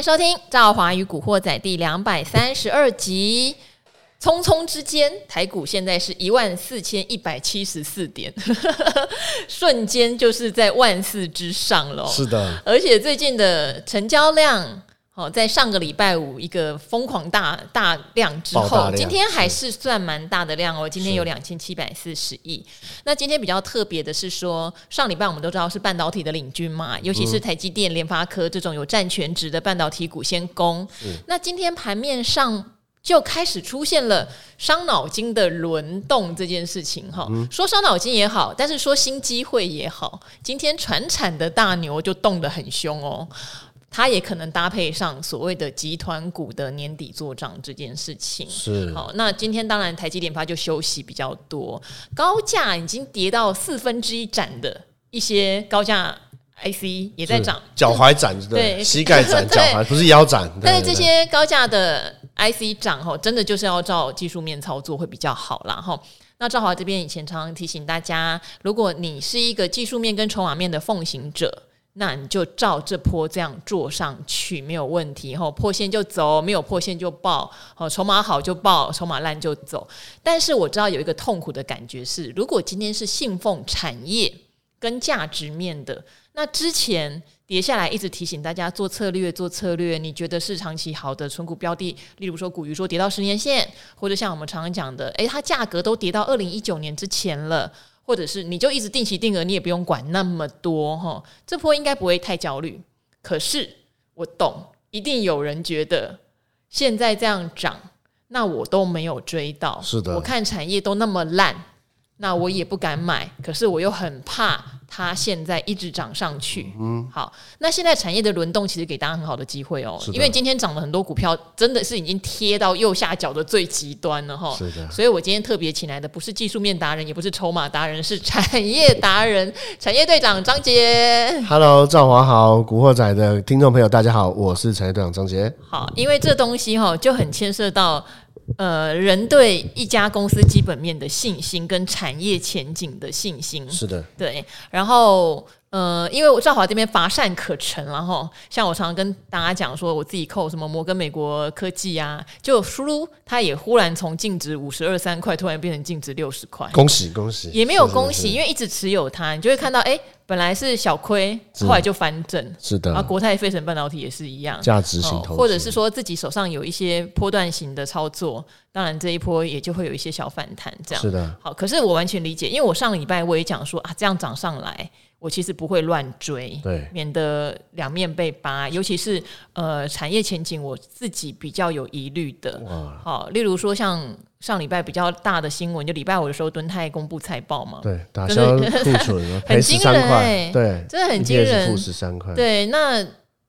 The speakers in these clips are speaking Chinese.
迎收听《赵华与古惑仔》第两百三十二集。匆匆之间，台股现在是一万四千一百七十四点，瞬间就是在万四之上了。是的，而且最近的成交量。哦，在上个礼拜五一个疯狂大大量之后，今天还是算蛮大的量哦。今天有两千七百四十亿。那今天比较特别的是说，上礼拜我们都知道是半导体的领军嘛，尤其是台积电、联发科这种有占全值的半导体股先攻。那今天盘面上就开始出现了伤脑筋的轮动这件事情哈。说伤脑筋也好，但是说新机会也好，今天传产的大牛就动得很凶哦。它也可能搭配上所谓的集团股的年底做账这件事情。是好，那今天当然台积电发就休息比较多，高价已经跌到四分之一斩的一些高价 IC 也在涨，脚踝展对，膝盖展 脚踝不是腰斩。但是这些高价的 IC 涨吼，真的就是要照技术面操作会比较好啦吼。那赵华这边以前常常提醒大家，如果你是一个技术面跟筹码面的奉行者。那你就照这波这样做上去没有问题，吼，破线就走，没有破线就爆，哦，筹码好就爆，筹码烂就走。但是我知道有一个痛苦的感觉是，如果今天是信奉产业跟价值面的，那之前跌下来一直提醒大家做策略做策略，你觉得是长期好的存股标的，例如说股鱼说跌到十年线，或者像我们常常讲的，诶，它价格都跌到二零一九年之前了。或者是你就一直定期定额，你也不用管那么多哈，这波应该不会太焦虑。可是我懂，一定有人觉得现在这样涨，那我都没有追到。是的，我看产业都那么烂，那我也不敢买。可是我又很怕。它现在一直涨上去，嗯，好，那现在产业的轮动其实给大家很好的机会哦，因为今天涨了很多股票，真的是已经贴到右下角的最极端了哈，是的，所以我今天特别请来的不是技术面达人，也不是筹码达人，是产业达人，产业队长张杰。Hello，赵华好，古惑仔的听众朋友大家好，我是产业队长张杰。好，因为这东西哈就很牵涉到。呃，人对一家公司基本面的信心跟产业前景的信心，是的，对。然后，呃，因为我赵华这边乏善可陈，然后像我常常跟大家讲说，我自己扣什么摩根美国科技啊，就输入它也忽然从净值五十二三块突然变成净值六十块，恭喜恭喜！也没有恭喜，因为一直持有它，你就会看到，哎。本来是小亏，后来就翻正，是的。啊，国泰费城半导体也是一样，价值型投资，或者是说自己手上有一些波段型的操作，当然这一波也就会有一些小反弹，这样是的。好，可是我完全理解，因为我上礼拜我也讲说啊，这样涨上来。我其实不会乱追，对，免得两面被扒。尤其是呃，产业前景我自己比较有疑虑的。好，例如说像上礼拜比较大的新闻，就礼拜五的时候，敦泰公布财报嘛，对，打消库存，很惊人，欸，对，真的很惊人，负十三块，对，那。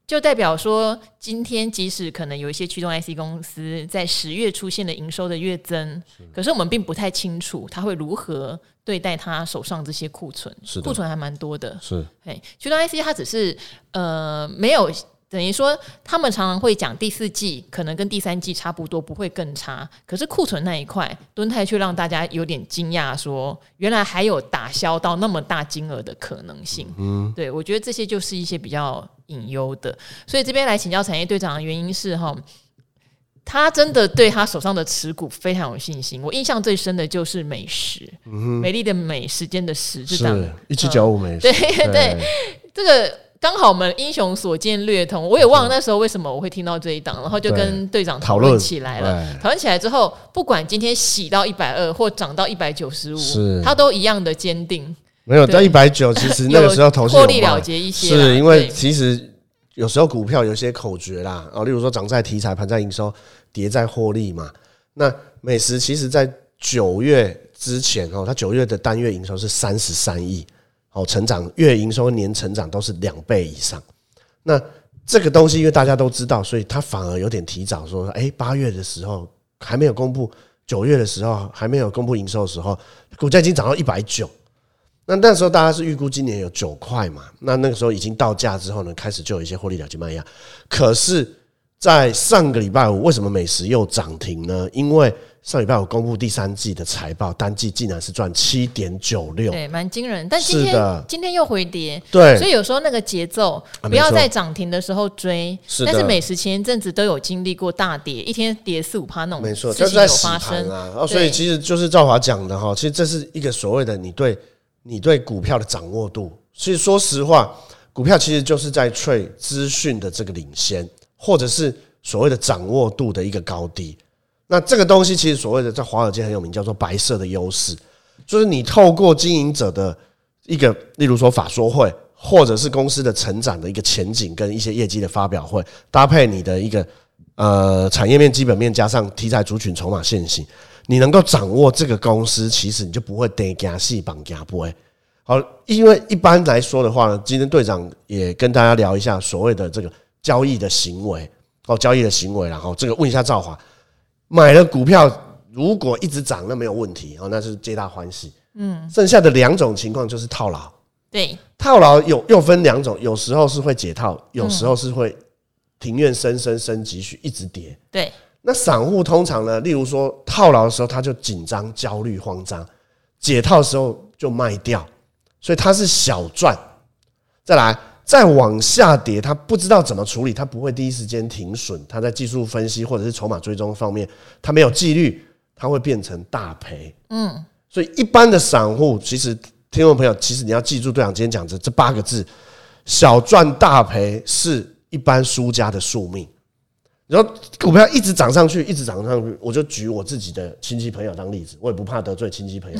就代表说，今天即使可能有一些驱动 IC 公司在十月出现了营收的月增，可是我们并不太清楚他会如何对待他手上这些库存，库存还蛮多的。是，哎，驱动 IC 它只是呃没有。等于说，他们常常会讲第四季可能跟第三季差不多，不会更差。可是库存那一块，敦泰却让大家有点惊讶，说原来还有打消到那么大金额的可能性。嗯，对，我觉得这些就是一些比较隐忧的。所以这边来请教产业队长的原因是哈，他真的对他手上的持股非常有信心。我印象最深的就是美食，嗯、美丽的美，时间的时，这档一只脚舞美时，对对，对，这个。刚好我们英雄所见略同，我也忘了那时候为什么我会听到这一档，然后就跟队长讨论起来了。讨论起来之后，不管今天洗到一百二或涨到一百九十五，他都一样的坚定。没有到一百九，其实 那个时候投资获利了结一些，是因为其实有时候股票有些口诀啦，哦，例如说涨在题材，盘在营收，跌在获利嘛。那美食其实在九月之前哦，它九月的单月营收是三十三亿。好，成长月营收年成长都是两倍以上。那这个东西，因为大家都知道，所以它反而有点提早说，哎，八月的时候还没有公布，九月的时候还没有公布营收的时候，股价已经涨到一百九。那那时候大家是预估今年有九块嘛？那那个时候已经到价之后呢，开始就有一些获利了结卖压。可是，在上个礼拜五，为什么美食又涨停呢？因为上礼拜我公布第三季的财报，单季竟然是赚七点九六，对，蛮惊人。但今天今天又回跌，对，所以有时候那个节奏不要在涨停的时候追。是，但是美食前一阵子都有经历过大跌，一天跌四五趴那种，没错，就是在发生啊。哦，所以其实就是赵华讲的哈，其实这是一个所谓的你对你对股票的掌握度。所以说实话，股票其实就是在 trade 资讯的这个领先，或者是所谓的掌握度的一个高低。那这个东西其实所谓的在华尔街很有名，叫做白色的优势，就是你透过经营者的一个，例如说法说会，或者是公司的成长的一个前景跟一些业绩的发表会，搭配你的一个呃产业面、基本面加上题材族群、筹码线型，你能够掌握这个公司，其实你就不会跌加细绑加不会。好，因为一般来说的话呢，今天队长也跟大家聊一下所谓的这个交易的行为，哦，交易的行为，然后这个问一下赵华。买了股票，如果一直涨，那没有问题哦，那是皆大欢喜。嗯，剩下的两种情况就是套牢。对，套牢有又分两种，有时候是会解套，有时候是会庭院深深深几许一直跌。对，那散户通常呢，例如说套牢的时候他就紧张、焦虑、慌张，解套的时候就卖掉，所以他是小赚。再来。再往下跌，他不知道怎么处理，他不会第一时间停损，他在技术分析或者是筹码追踪方面，他没有纪律，他会变成大赔。嗯，所以一般的散户，其实听众朋友，其实你要记住队长今天讲的这八个字：小赚大赔是一般输家的宿命。然后股票一直涨上去，一直涨上去，我就举我自己的亲戚朋友当例子，我也不怕得罪亲戚朋友。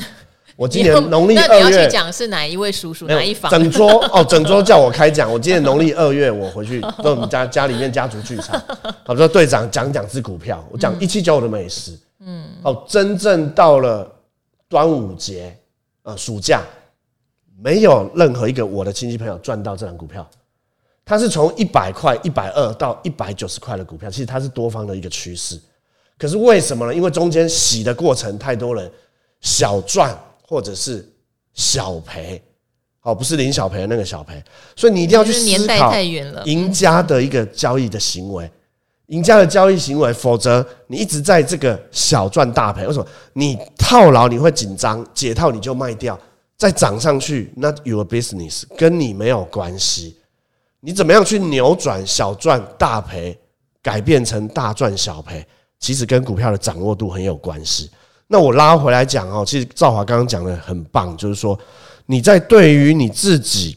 我今年农历二月，那你要去讲是哪一位叔叔哪一房？整桌 哦，整桌叫我开讲。我今年农历二月，我回去到我们家家里面家族聚餐，好说队长讲讲支股票，我讲一七九五的美食。嗯，哦，真正到了端午节呃暑假，没有任何一个我的亲戚朋友赚到这档股票。它是从一百块、一百二到一百九十块的股票，其实它是多方的一个趋势。可是为什么呢？因为中间洗的过程太多人小赚。或者是小赔，哦，不是林小培的那个小赔，所以你一定要去思考赢家的一个交易的行为，赢家的交易行为，否则你一直在这个小赚大赔。为什么？你套牢你会紧张，解套你就卖掉，再涨上去，not your business，跟你没有关系。你怎么样去扭转小赚大赔，改变成大赚小赔，其实跟股票的掌握度很有关系。那我拉回来讲哦，其实赵华刚刚讲的很棒，就是说你在对于你自己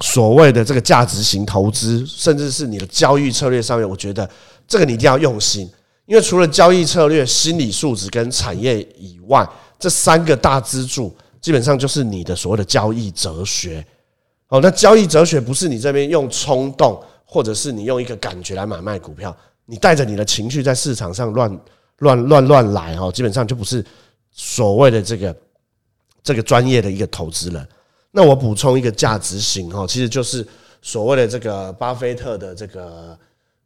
所谓的这个价值型投资，甚至是你的交易策略上面，我觉得这个你一定要用心，因为除了交易策略、心理素质跟产业以外，这三个大支柱基本上就是你的所谓的交易哲学。哦，那交易哲学不是你这边用冲动，或者是你用一个感觉来买卖股票，你带着你的情绪在市场上乱。乱乱乱来哈，基本上就不是所谓的这个这个专业的一个投资人。那我补充一个价值型哈，其实就是所谓的这个巴菲特的这个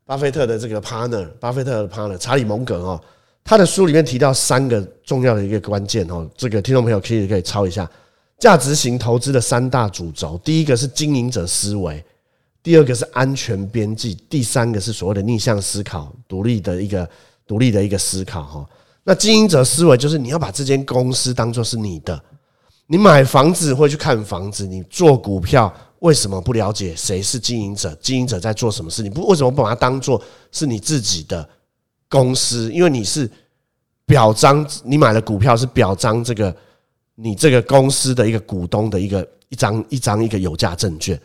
巴菲特的这个 partner，巴菲特的 partner 查理蒙格哦，他的书里面提到三个重要的一个关键哦，这个听众朋友可以可以抄一下价值型投资的三大主轴，第一个是经营者思维，第二个是安全边际，第三个是所谓的逆向思考，独立的一个。独立的一个思考哈，那经营者思维就是你要把这间公司当做是你的。你买房子会去看房子，你做股票为什么不了解谁是经营者？经营者在做什么事？你不为什么不把它当做是你自己的公司？因为你是表彰你买了股票是表彰这个你这个公司的一个股东的一个一张一张一个有价证券。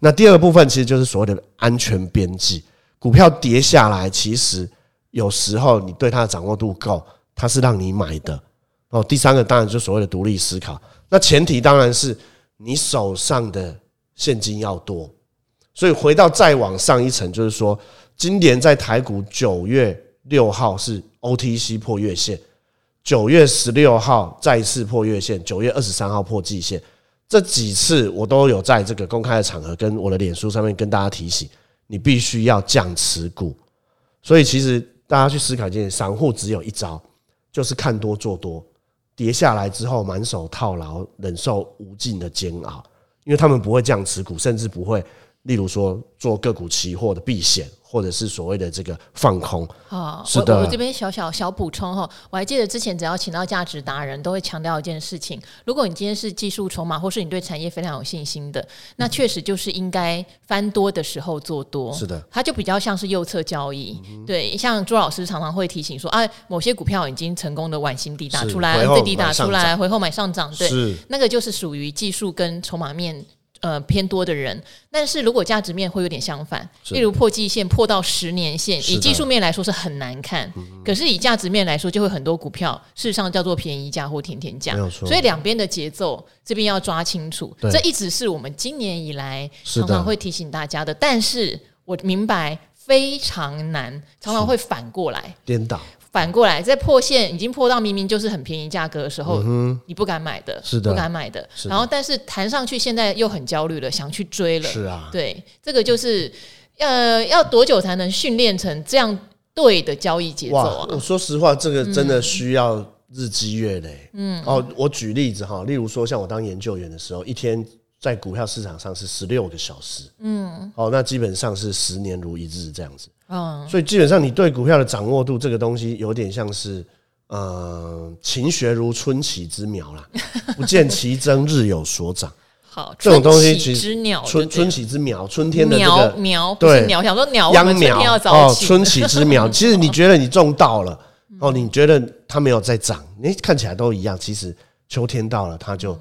那第二个部分其实就是所谓的安全边际，股票跌下来其实。有时候你对它的掌握度够，它是让你买的哦。第三个当然就所谓的独立思考，那前提当然是你手上的现金要多。所以回到再往上一层，就是说，今年在台股九月六号是 OTC 破月线，九月十六号再次破月线，九月二十三号破季线，这几次我都有在这个公开的场合跟我的脸书上面跟大家提醒，你必须要降持股。所以其实。大家去思考一件事，散户只有一招，就是看多做多，跌下来之后满手套牢，忍受无尽的煎熬，因为他们不会这样持股，甚至不会例如说做个股期货的避险。或者是所谓的这个放空啊，是的。我我这边小小小补充哈，我还记得之前只要请到价值达人，都会强调一件事情：如果你今天是技术筹码，或是你对产业非常有信心的，那确实就是应该翻多的时候做多。是的，它就比较像是右侧交易。对，像朱老师常常会提醒说啊，某些股票已经成功的往新低打出来，最低打出来，回后买上涨。对，那个就是属于技术跟筹码面。呃，偏多的人，但是如果价值面会有点相反，例如破季线破到十年线，以技术面来说是很难看，可是以价值面来说，就会很多股票事实上叫做便宜价或甜甜价，所以两边的节奏这边要抓清楚，这一直是我们今年以来常常会提醒大家的，但是我明白非常难，常常会反过来颠倒。反过来，在破线已经破到明明就是很便宜价格的时候，你不敢买的，是的，不敢买的。然后，但是弹上去，现在又很焦虑了，想去追了。是啊，对，这个就是呃，要多久才能训练成这样对的交易节奏啊？我说实话，这个真的需要日积月累。嗯，哦，我举例子哈，例如说，像我当研究员的时候，一天在股票市场上是十六个小时。嗯，哦，那基本上是十年如一日这样子。嗯，所以基本上你对股票的掌握度，这个东西有点像是，呃，勤学如春起之苗啦，不见其增，日有所长。好，这种东西其实春春起之苗，春天的这个苗，对，苗想说鸟秧苗哦，春起之苗。其实你觉得你种到了，哦，你觉得它没有在长，你看起来都一样。其实秋天到了，它就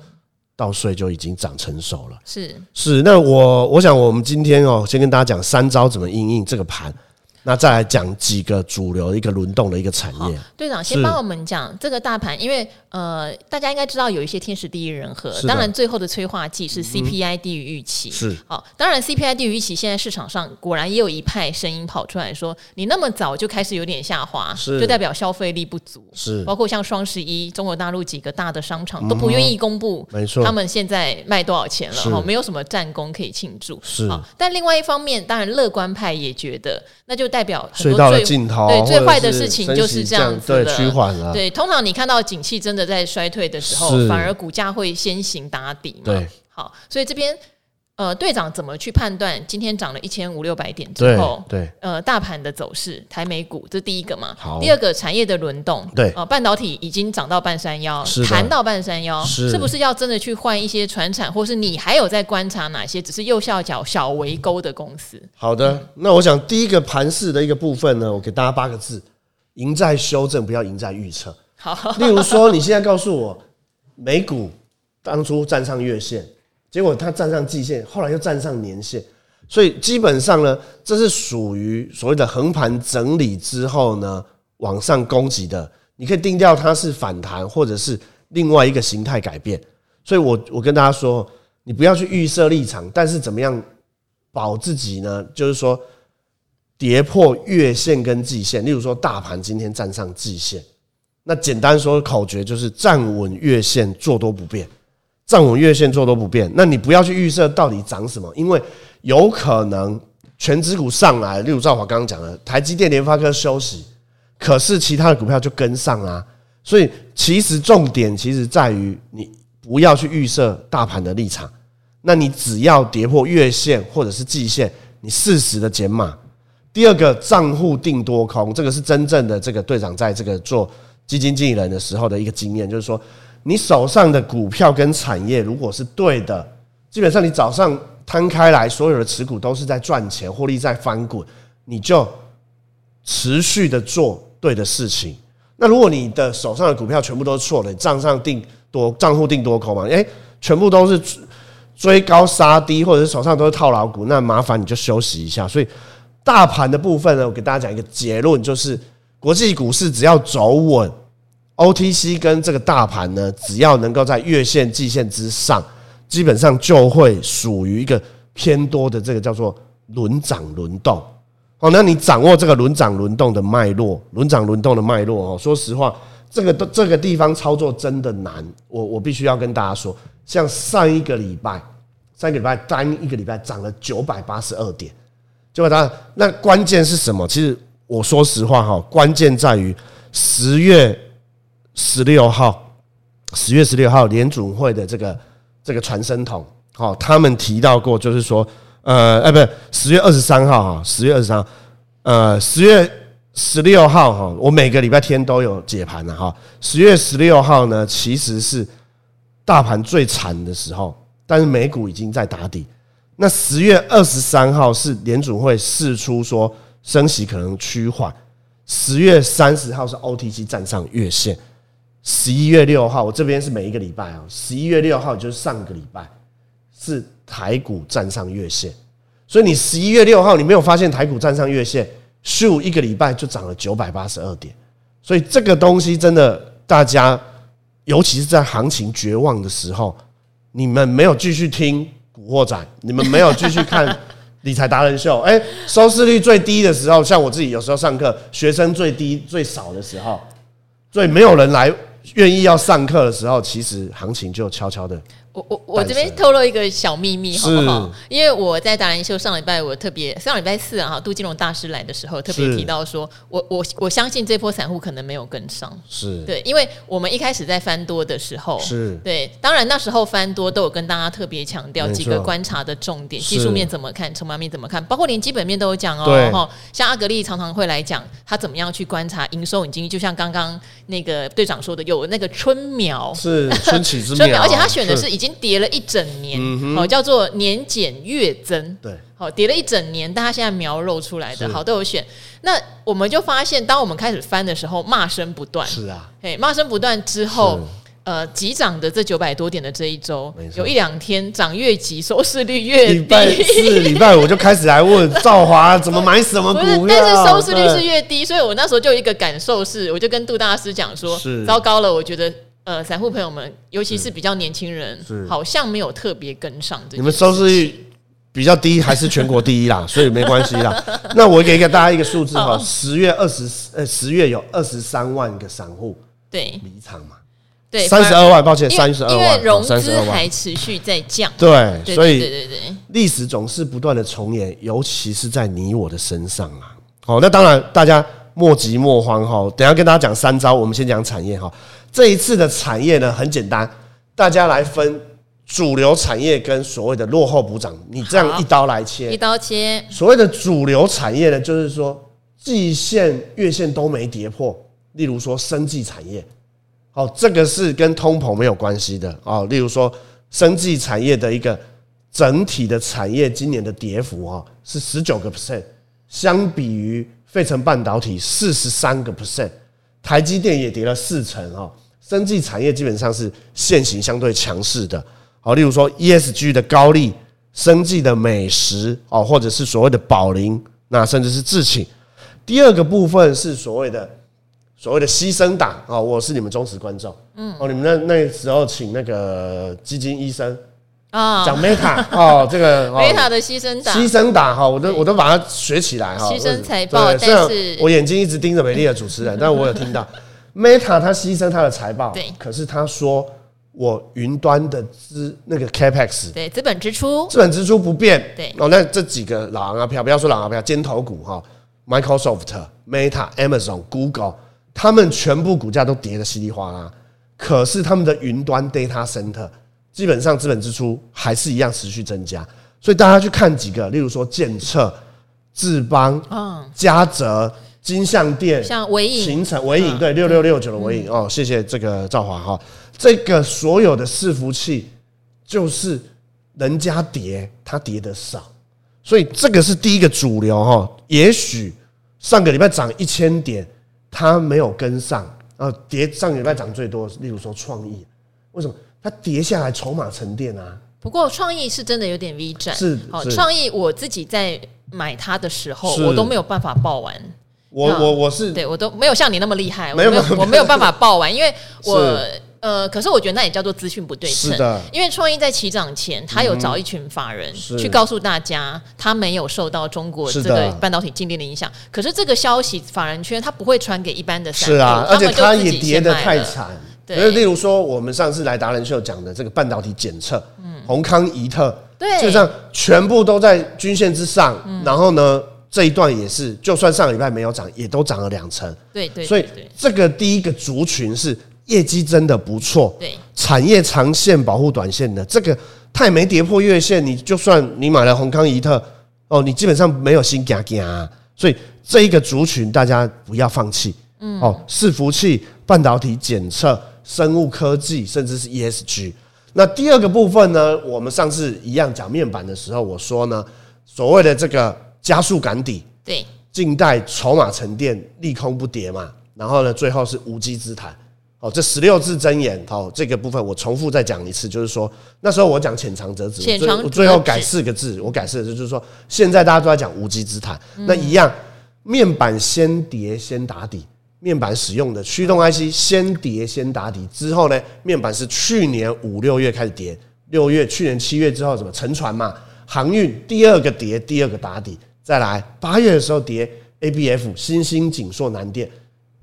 稻穗就已经长成熟了。是是，那我我想我们今天哦，先跟大家讲三招怎么应应这个盘。那再来讲几个主流一个轮动的一个产业。队长先帮我们讲这个大盘，因为呃，大家应该知道有一些天时地利人和，当然最后的催化剂是 CPI 低于预期。是，好，当然 CPI 低于预期，现在市场上果然也有一派声音跑出来说，你那么早就开始有点下滑，就代表消费力不足。是，包括像双十一，中国大陆几个大的商场都不愿意公布，没错，他们现在卖多少钱了？哈，没有什么战功可以庆祝。是，但另外一方面，当然乐观派也觉得，那就代表很多最对最坏的事情就是这样子的趋缓了。对，通常你看到景气真的在衰退的时候，反而股价会先行打底嘛。对，好，所以这边。呃，队长怎么去判断今天涨了一千五六百点之后，对，对呃，大盘的走势，台美股这第一个嘛。好，第二个产业的轮动，对，呃，半导体已经涨到半山腰，弹到半山腰，是，是不是要真的去换一些船产，或是你还有在观察哪些只是右下角小围勾的公司？好的，嗯、那我想第一个盘势的一个部分呢，我给大家八个字：赢在修正，不要赢在预测。好，例如说，你现在告诉我，美股当初站上月线。结果它站上季线，后来又站上年线，所以基本上呢，这是属于所谓的横盘整理之后呢，往上攻击的。你可以定调它是反弹，或者是另外一个形态改变。所以我我跟大家说，你不要去预设立场，但是怎么样保自己呢？就是说跌破月线跟季线，例如说大盘今天站上季线，那简单说口诀就是站稳月线，做多不变。站稳月线做都不变，那你不要去预设到底涨什么，因为有可能权值股上来，例如赵华刚刚讲的，台积电、联发科休息，可是其他的股票就跟上啊。所以其实重点其实在于你不要去预设大盘的立场，那你只要跌破月线或者是季线，你适时的减码。第二个账户定多空，这个是真正的这个队长在这个做基金经理人的时候的一个经验，就是说。你手上的股票跟产业如果是对的，基本上你早上摊开来，所有的持股都是在赚钱，获利在翻滚，你就持续的做对的事情。那如果你的手上的股票全部都是错的，你账上定多，账户定多空嘛？诶，全部都是追高杀低，或者是手上都是套牢股，那麻烦你就休息一下。所以大盘的部分呢，我给大家讲一个结论，就是国际股市只要走稳。OTC 跟这个大盘呢，只要能够在月线、季线之上，基本上就会属于一个偏多的这个叫做轮涨轮动。好，那你掌握这个轮涨轮动的脉络，轮涨轮动的脉络哦。说实话，这个这个地方操作真的难。我我必须要跟大家说，像上一个礼拜，上一个礼拜单一个礼拜涨了九百八十二点，九百八。那关键是什么？其实我说实话哈，关键在于十月。十六号，十月十六号，联准会的这个这个传声筒，好，他们提到过，就是说，呃，哎，不是十月二十三号哈，十月二十三号，呃，十月十六号哈，我每个礼拜天都有解盘的哈。十月十六号呢，其实是大盘最惨的时候，但是美股已经在打底。那十月二十三号是联准会释出说升息可能趋缓，十月三十号是 OTC 站上月线，十一月六号我这边是每一个礼拜啊，十一月六号就是上个礼拜是台股站上月线，所以你十一月六号你没有发现台股站上月线，咻一个礼拜就涨了九百八十二点，所以这个东西真的大家，尤其是在行情绝望的时候，你们没有继续听。古惑仔，你们没有继续看 理财达人秀？哎，收视率最低的时候，像我自己有时候上课，学生最低最少的时候，最没有人来愿意要上课的时候，其实行情就悄悄的。我我我这边透露一个小秘密，好不好？因为我在达人秀上礼拜，我特别上礼拜四啊，杜金龙大师来的时候，特别提到说，我我我相信这波散户可能没有跟上，是。对，因为我们一开始在翻多的时候，是。对，当然那时候翻多都有跟大家特别强调几个观察的重点，技术面怎么看，筹码面怎么看，包括连基本面都有讲哦，哈，像阿格力常常会来讲他怎么样去观察营收已经，就像刚刚那个队长说的，有那个春苗是春起之 苗，而且他选的是已经跌了一整。年，好、嗯、叫做年减月增，对，好跌了一整年，但他现在苗露出来的，好都有选。那我们就发现，当我们开始翻的时候，骂声不断，是啊，嘿，骂声不断之后，呃，急涨的这九百多点的这一周，有一两天涨越急，收视率越低。礼拜四、礼拜五就开始来问赵华怎么买什么股票，但是收视率是越低，所以我那时候就有一个感受是，我就跟杜大师讲说，是糟糕了，我觉得。呃，散户朋友们，尤其是比较年轻人，好像没有特别跟上。你们收视率比较低，还是全国第一啦？所以没关系啦。那我给给大家一个数字哈，十月二十呃，十月有二十三万个散户对离场嘛？对，三十二万，抱歉，三十二万，因为融资还持续在降。对，所以对对对，历史总是不断的重演，尤其是在你我的身上啊。好，那当然大家莫急莫慌哈，等下跟大家讲三招，我们先讲产业哈。这一次的产业呢，很简单，大家来分主流产业跟所谓的落后补涨，你这样一刀来切，一刀切。所谓的主流产业呢，就是说季线、月线都没跌破，例如说生技产业，好，这个是跟通膨没有关系的啊。例如说生技产业的一个整体的产业今年的跌幅啊是十九个 percent，相比于费城半导体四十三个 percent。台积电也跌了四成哦，生技产业基本上是现行相对强势的，好，例如说 ESG 的高利、生技的美食哦，或者是所谓的宝林，那甚至是智勤。第二个部分是所谓的所谓的牺牲党啊，我是你们忠实观众，嗯，哦，你们那那时候请那个基金医生。啊，讲 Meta 哦，这个 Meta 的牺牲党，牺牲党哈，我都我都把它学起来哈。牺牲财报，但是我眼睛一直盯着美丽的主持人，但我有听到 Meta 他牺牲他的财报，对，可是他说我云端的资那个 Capex，对，资本支出，资本支出不变，对，哦，那这几个老阿飘，不要说老阿飘，尖头股哈，Microsoft、Meta、Amazon、Google，他们全部股价都跌得稀里哗啦，可是他们的云端 Data Center。基本上资本支出还是一样持续增加，所以大家去看几个，例如说建策、智邦、嘉泽、金象店、像纬颖、勤诚、纬颖对六六六九的纬颖哦，谢谢这个赵华哈，这个所有的伺服器就是人家跌，它跌的少，所以这个是第一个主流哈。也许上个礼拜涨一千点，它没有跟上啊，跌上个礼拜涨最多，例如说创意，为什么？它跌下来，筹码沉淀啊。不过创意是真的有点 V 转，是好创意。我自己在买它的时候，我都没有办法报完。我我我是对我都没有像你那么厉害，没有我没有办法报完，因为 我呃，可是我觉得那也叫做资讯不对称。是的，因为创意在起涨前，他有找一群法人去告诉大家，他没有受到中国这个半导体禁令的影响。可是这个消息，法人圈他不会传给一般的散户，是啊，而且他也跌得所以，例如说，我们上次来达人秀讲的这个半导体检测，嗯，宏康怡特，对，就这样全部都在均线之上。然后呢，这一段也是，就算上个礼拜没有涨，也都涨了两成。对对。所以这个第一个族群是业绩真的不错，对，产业长线保护短线的，这个它也没跌破月线，你就算你买了宏康怡特，哦，你基本上没有新加加，所以这一个族群大家不要放弃，嗯，哦，伺服器、半导体检测、生物科技，甚至是 ESG。那第二个部分呢，我们上次一样讲面板的时候，我说呢，所谓的这个加速赶底，对，静待筹码沉淀，利空不跌嘛。然后呢，最后是无稽之谈。哦，这十六字真言，好，这个部分我重复再讲一次，就是说那时候我讲浅尝辄止，浅尝辄止，我最后改四个字，我改四个字，就是说现在大家都在讲无稽之谈，那一样，面板先跌先打底。面板使用的驱动 IC 先跌先打底之后呢，面板是去年五六月开始跌，六月去年七月之后怎么沉船嘛，航运第二个跌第二个打底，再来八月的时候跌 ABF 新兴景硕南电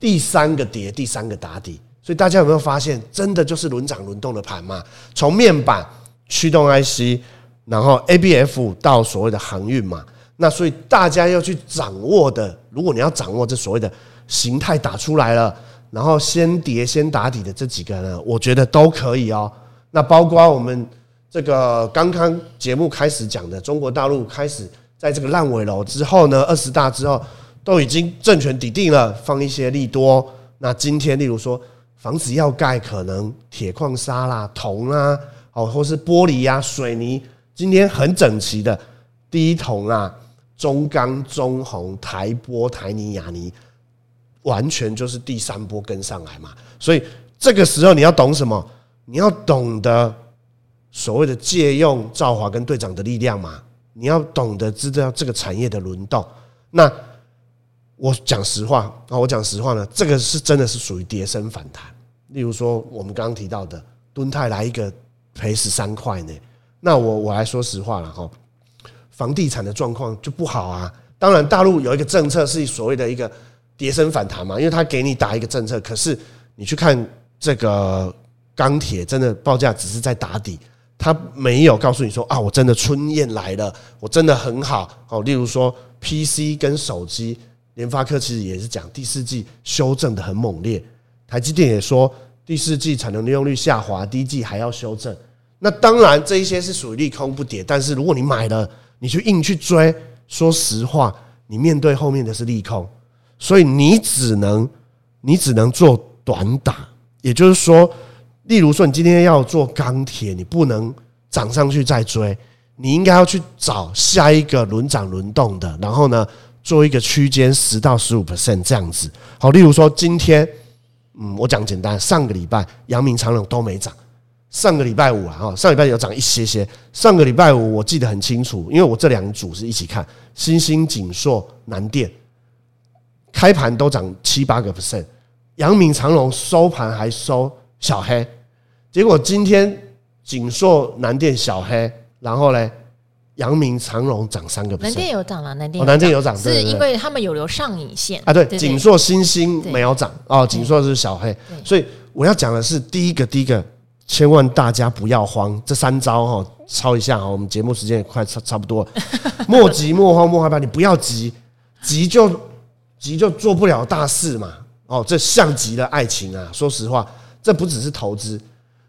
第三个跌第三个打底，所以大家有没有发现，真的就是轮涨轮动的盘嘛？从面板驱动 IC，然后 ABF 到所谓的航运嘛，那所以大家要去掌握的，如果你要掌握这所谓的。形态打出来了，然后先跌先打底的这几个呢，我觉得都可以哦。那包括我们这个刚刚节目开始讲的，中国大陆开始在这个烂尾楼之后呢，二十大之后都已经政权底定了，放一些利多。那今天例如说房子要盖，可能铁矿砂啦、铜啊，哦，或是玻璃呀、水泥，今天很整齐的第一铜啊、中钢、中红、台玻、台泥、亚泥。完全就是第三波跟上来嘛，所以这个时候你要懂什么？你要懂得所谓的借用赵华跟队长的力量嘛，你要懂得知道这个产业的轮动。那我讲实话啊，我讲实话呢，这个是真的是属于跌升反弹。例如说我们刚刚提到的敦泰来一个赔十三块呢，那我我来说实话了哈，房地产的状况就不好啊。当然大陆有一个政策是所谓的一个。跌升反弹嘛，因为他给你打一个政策，可是你去看这个钢铁，真的报价只是在打底，他没有告诉你说啊，我真的春燕来了，我真的很好哦。例如说 PC 跟手机，联发科其实也是讲第四季修正的很猛烈，台积电也说第四季产能利用率下滑，第一季还要修正。那当然这一些是属于利空不跌，但是如果你买了，你去硬去追，说实话，你面对后面的是利空。所以你只能，你只能做短打，也就是说，例如说你今天要做钢铁，你不能涨上去再追，你应该要去找下一个轮涨轮动的，然后呢，做一个区间十到十五 percent 这样子。好，例如说今天，嗯，我讲简单，上个礼拜阳明长荣都没涨，上个礼拜五啊，上礼拜有涨一些些，上个礼拜五我记得很清楚，因为我这两组是一起看，新兴景硕南电。开盘都涨七八个 percent，阳明长隆收盘还收小黑，结果今天锦硕南电小黑，然后呢，阳明长荣涨三个 percent，南电有涨了，南电南电有涨，是因为他们有留上影线啊，对，锦硕新兴没有涨哦，锦硕是小黑，所以我要讲的是第一个，第一个，千万大家不要慌，这三招哈 抄一下哈，我们节目时间也快差差不多，莫急莫慌莫害怕，你不要急，急就。急就做不了大事嘛，哦，这像极了爱情啊！说实话，这不只是投资，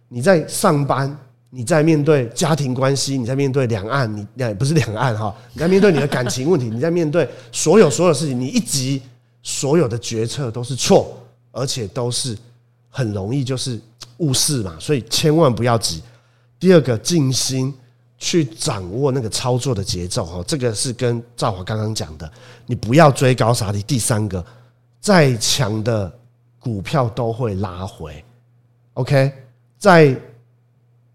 你在上班，你在面对家庭关系，你在面对两岸，你也不是两岸哈，你在面对你的感情问题，你在面对所有所有事情，你一急，所有的决策都是错，而且都是很容易就是误事嘛，所以千万不要急。第二个，静心。去掌握那个操作的节奏哈，这个是跟赵华刚刚讲的，你不要追高杀低。第三个，再强的股票都会拉回，OK，再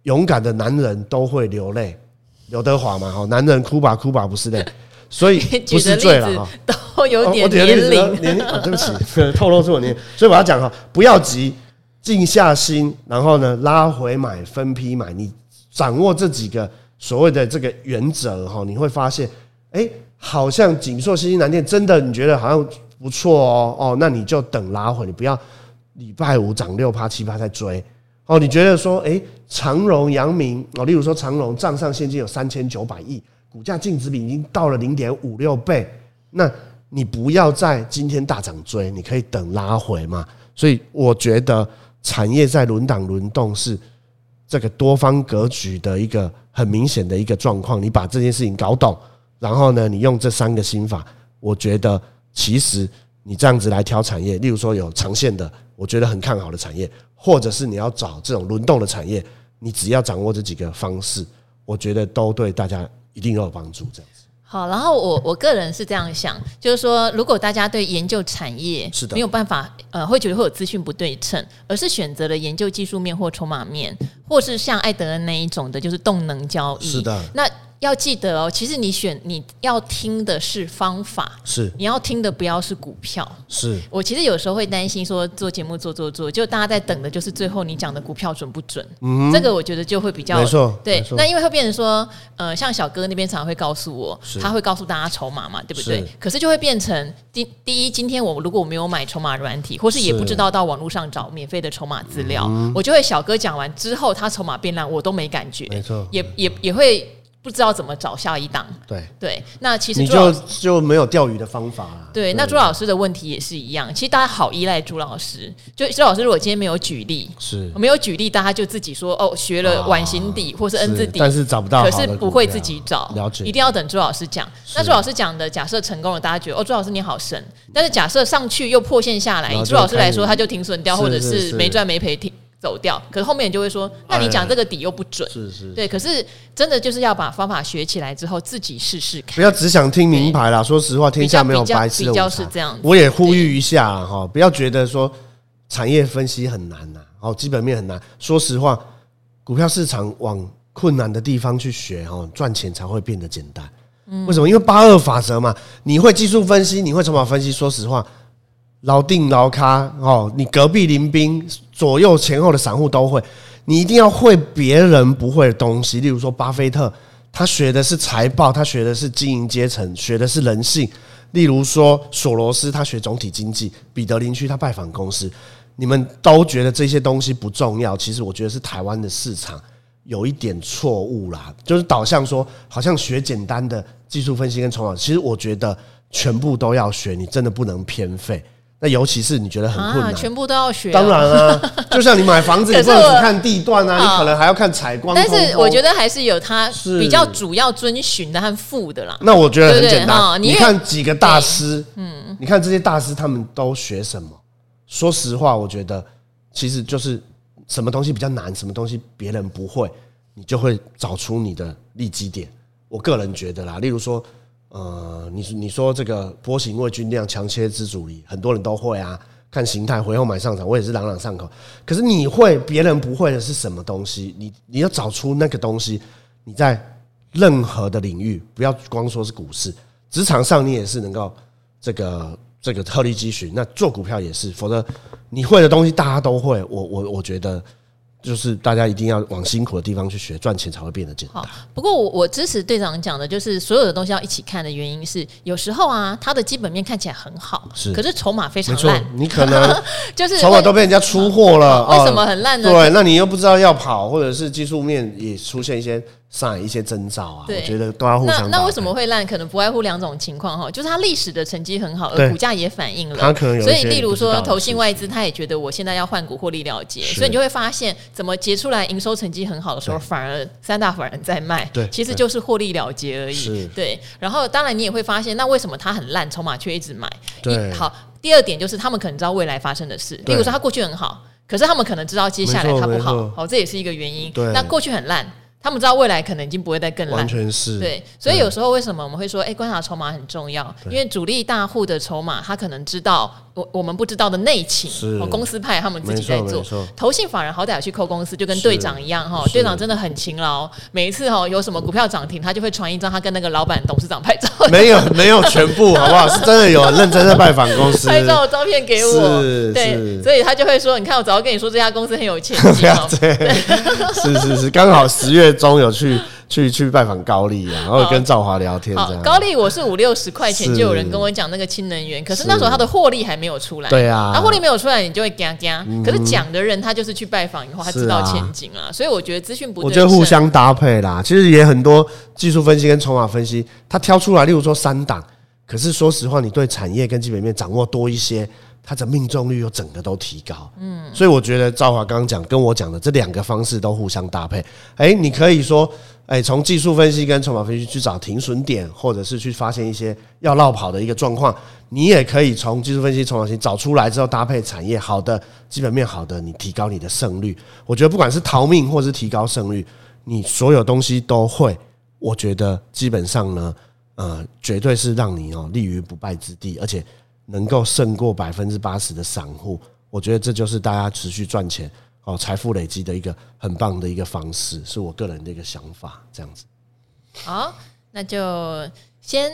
勇敢的男人都会流泪。刘德华嘛，哈，男人哭吧哭吧不是泪，所以不是罪了哈。都有点年龄，年龄啊，对不起，透露出我年龄，所以我要讲哈，不要急，静下心，然后呢，拉回买，分批买，你掌握这几个。所谓的这个原则哈，你会发现，哎，好像景硕、新兴、南电真的你觉得好像不错哦哦，那你就等拉回，你不要礼拜五涨六趴七趴再追哦。你觉得说，哎，长荣、阳明哦，例如说长荣账上现金有三千九百亿，股价净值比已经到了零点五六倍，那你不要在今天大涨追，你可以等拉回嘛。所以我觉得产业在轮档轮动是这个多方格局的一个很明显的一个状况。你把这件事情搞懂，然后呢，你用这三个心法，我觉得其实你这样子来挑产业，例如说有长线的，我觉得很看好的产业，或者是你要找这种轮动的产业，你只要掌握这几个方式，我觉得都对大家一定有帮助。这样。好，然后我我个人是这样想，就是说，如果大家对研究产业是的没有办法，呃，会觉得会有资讯不对称，而是选择了研究技术面或筹码面，或是像艾德恩那一种的，就是动能交易。是的，那。要记得哦，其实你选你要听的是方法，是你要听的不要是股票。是我其实有时候会担心说做节目做做做，就大家在等的就是最后你讲的股票准不准？嗯，这个我觉得就会比较没错。对，那因为会变成说，呃，像小哥那边常常会告诉我，他会告诉大家筹码嘛，对不对？可是就会变成第第一，今天我如果我没有买筹码软体，或是也不知道到网络上找免费的筹码资料，我就会小哥讲完之后，他筹码变烂，我都没感觉，没错，也也也会。不知道怎么找下一档，对对，那其实你就就没有钓鱼的方法了。对，那朱老师的问题也是一样。其实大家好依赖朱老师，就朱老师如果今天没有举例，是没有举例，大家就自己说哦，学了碗形底或是 N 字底，但是找不到，可是不会自己找，了解，一定要等朱老师讲。那朱老师讲的，假设成功了，大家觉得哦，朱老师你好神。但是假设上去又破线下来，以朱老师来说，他就停损掉，或者是没赚没赔停。走掉，可是后面你就会说，那你讲这个底又不准，是是，对。可是真的就是要把方法学起来之后，自己试试看。不要只想听名牌啦。说实话，天下没有白吃的午餐。比较是这样。我也呼吁一下哈，不要觉得说产业分析很难呐，哦，基本面很难。说实话，股票市场往困难的地方去学哦，赚钱才会变得简单。为什么？因为八二法则嘛。你会技术分析，你会筹码分析。说实话。老定老咖哦，你隔壁林兵、左右前后的散户都会，你一定要会别人不会的东西。例如说，巴菲特他学的是财报，他学的是经营阶层，学的是人性。例如说，索罗斯他学总体经济，彼得林区他拜访公司，你们都觉得这些东西不重要。其实我觉得是台湾的市场有一点错误啦，就是导向说，好像学简单的技术分析跟筹码，其实我觉得全部都要学，你真的不能偏废。那尤其是你觉得很困难，啊、全部都要学、哦。当然啊，就像你买房子，你不能只看地段啊，你可能还要看采光。但是我觉得还是有它比较主要遵循的和附的啦。那我觉得很简单，你看几个大师，嗯，你看这些大师他们都学什么？说实话，我觉得其实就是什么东西比较难，什么东西别人不会，你就会找出你的利基点。我个人觉得啦，例如说。呃，你你说这个波形位均量强切之主力，很多人都会啊。看形态回后买上涨，我也是朗朗上口。可是你会别人不会的是什么东西？你你要找出那个东西。你在任何的领域，不要光说是股市，职场上你也是能够这个这个鹤立鸡群。那做股票也是，否则你会的东西大家都会。我我我觉得。就是大家一定要往辛苦的地方去学，赚钱才会变得简单。不过我我支持队长讲的，就是所有的东西要一起看的原因是，有时候啊，它的基本面看起来很好，是，可是筹码非常烂。你可能 就是筹码都被人家出货了，为什么很烂呢？对，那你又不知道要跑，或者是技术面也出现一些。上一些征兆啊，我觉得都要互相。那那为什么会烂？可能不外乎两种情况哈，就是它历史的成绩很好，而股价也反映了。它可能有。所以，例如说，投信外资，他也觉得我现在要换股获利了结，所以你就会发现，怎么结出来营收成绩很好的时候，反而三大法人在卖。对，其实就是获利了结而已。对。然后，当然你也会发现，那为什么它很烂，筹码却一直买？对。好，第二点就是他们可能知道未来发生的事，例如说，它过去很好，可是他们可能知道接下来它不好，好，这也是一个原因。对。那过去很烂。他们知道未来可能已经不会再更烂，完全是。对，所以有时候为什么我们会说，哎，观察筹码很重要？因为主力大户的筹码，他可能知道我我们不知道的内情。是。公司派他们自己在做。投信法人好歹要去扣公司，就跟队长一样哈。队长真的很勤劳，每一次哈有什么股票涨停，他就会传一张他跟那个老板董事长拍照。没有没有全部好不好？是真的有认真在拜访公司，拍照照片给我。对，所以他就会说，你看我早就跟你说这家公司很有前景。对，是是是，刚好十月。中有去去去拜访高丽啊，然后跟赵华聊天这样。高丽我是五六十块钱就有人跟我讲那个氢能源，可是那时候他的获利还没有出来。对啊，他获利没有出来，你就会嘎嘎。可是讲的人他就是去拜访以后，他知道前景啊，所以我觉得资讯不对。我觉得互相搭配啦，其实也很多技术分析跟筹码分析，他挑出来，例如说三档，可是说实话，你对产业跟基本面掌握多一些，它的命中率又整个都提高。嗯，所以我觉得赵华刚刚讲跟我讲的这两个方式都互相搭配。哎，你可以说，哎，从技术分析跟筹码分析去找停损点，或者是去发现一些要绕跑的一个状况。你也可以从技术分析、筹码分析找出来之后，搭配产业好的、基本面好的，你提高你的胜率。我觉得不管是逃命或是提高胜率，你所有东西都会。我觉得基本上呢。呃，绝对是让你哦立于不败之地，而且能够胜过百分之八十的散户。我觉得这就是大家持续赚钱哦、财富累积的一个很棒的一个方式，是我个人的一个想法。这样子，好，那就先。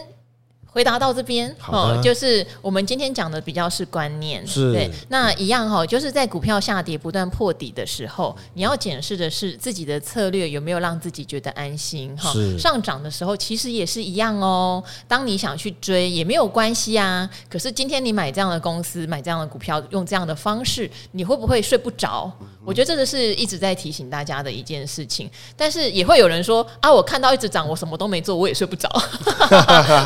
回答到这边哦，就是我们今天讲的比较是观念，是对。那一样哈，就是在股票下跌不断破底的时候，你要检视的是自己的策略有没有让自己觉得安心哈。上涨的时候其实也是一样哦。当你想去追也没有关系啊。可是今天你买这样的公司，买这样的股票，用这样的方式，你会不会睡不着？我觉得这个是一直在提醒大家的一件事情。但是也会有人说啊，我看到一直涨，我什么都没做，我也睡不着。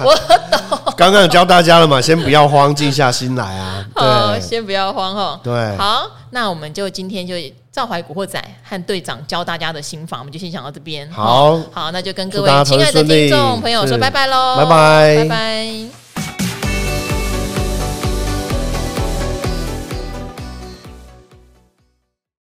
我懂。刚刚教大家了嘛，先不要慌，静下心来啊。对，先不要慌哈。对，好，那我们就今天就赵怀古惑仔和队长教大家的心法，我们就先讲到这边。好，好，那就跟各位亲爱的听众朋友说拜拜喽，拜拜，拜拜。